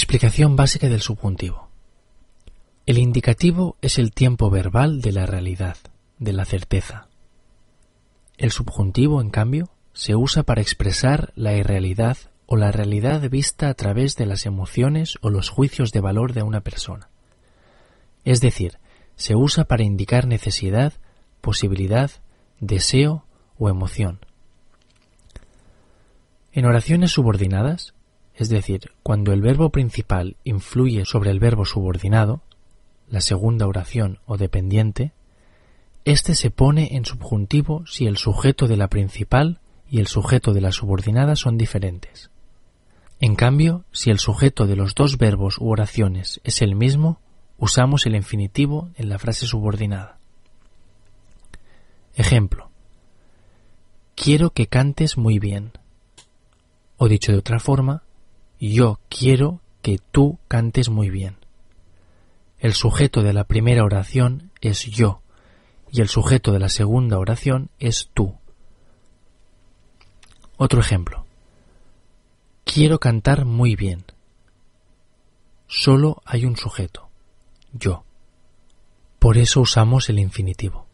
Explicación básica del subjuntivo. El indicativo es el tiempo verbal de la realidad, de la certeza. El subjuntivo, en cambio, se usa para expresar la irrealidad o la realidad vista a través de las emociones o los juicios de valor de una persona. Es decir, se usa para indicar necesidad, posibilidad, deseo o emoción. En oraciones subordinadas, es decir, cuando el verbo principal influye sobre el verbo subordinado, la segunda oración o dependiente, éste se pone en subjuntivo si el sujeto de la principal y el sujeto de la subordinada son diferentes. En cambio, si el sujeto de los dos verbos u oraciones es el mismo, usamos el infinitivo en la frase subordinada. Ejemplo. Quiero que cantes muy bien. O dicho de otra forma, yo quiero que tú cantes muy bien. El sujeto de la primera oración es yo y el sujeto de la segunda oración es tú. Otro ejemplo. Quiero cantar muy bien. Solo hay un sujeto, yo. Por eso usamos el infinitivo.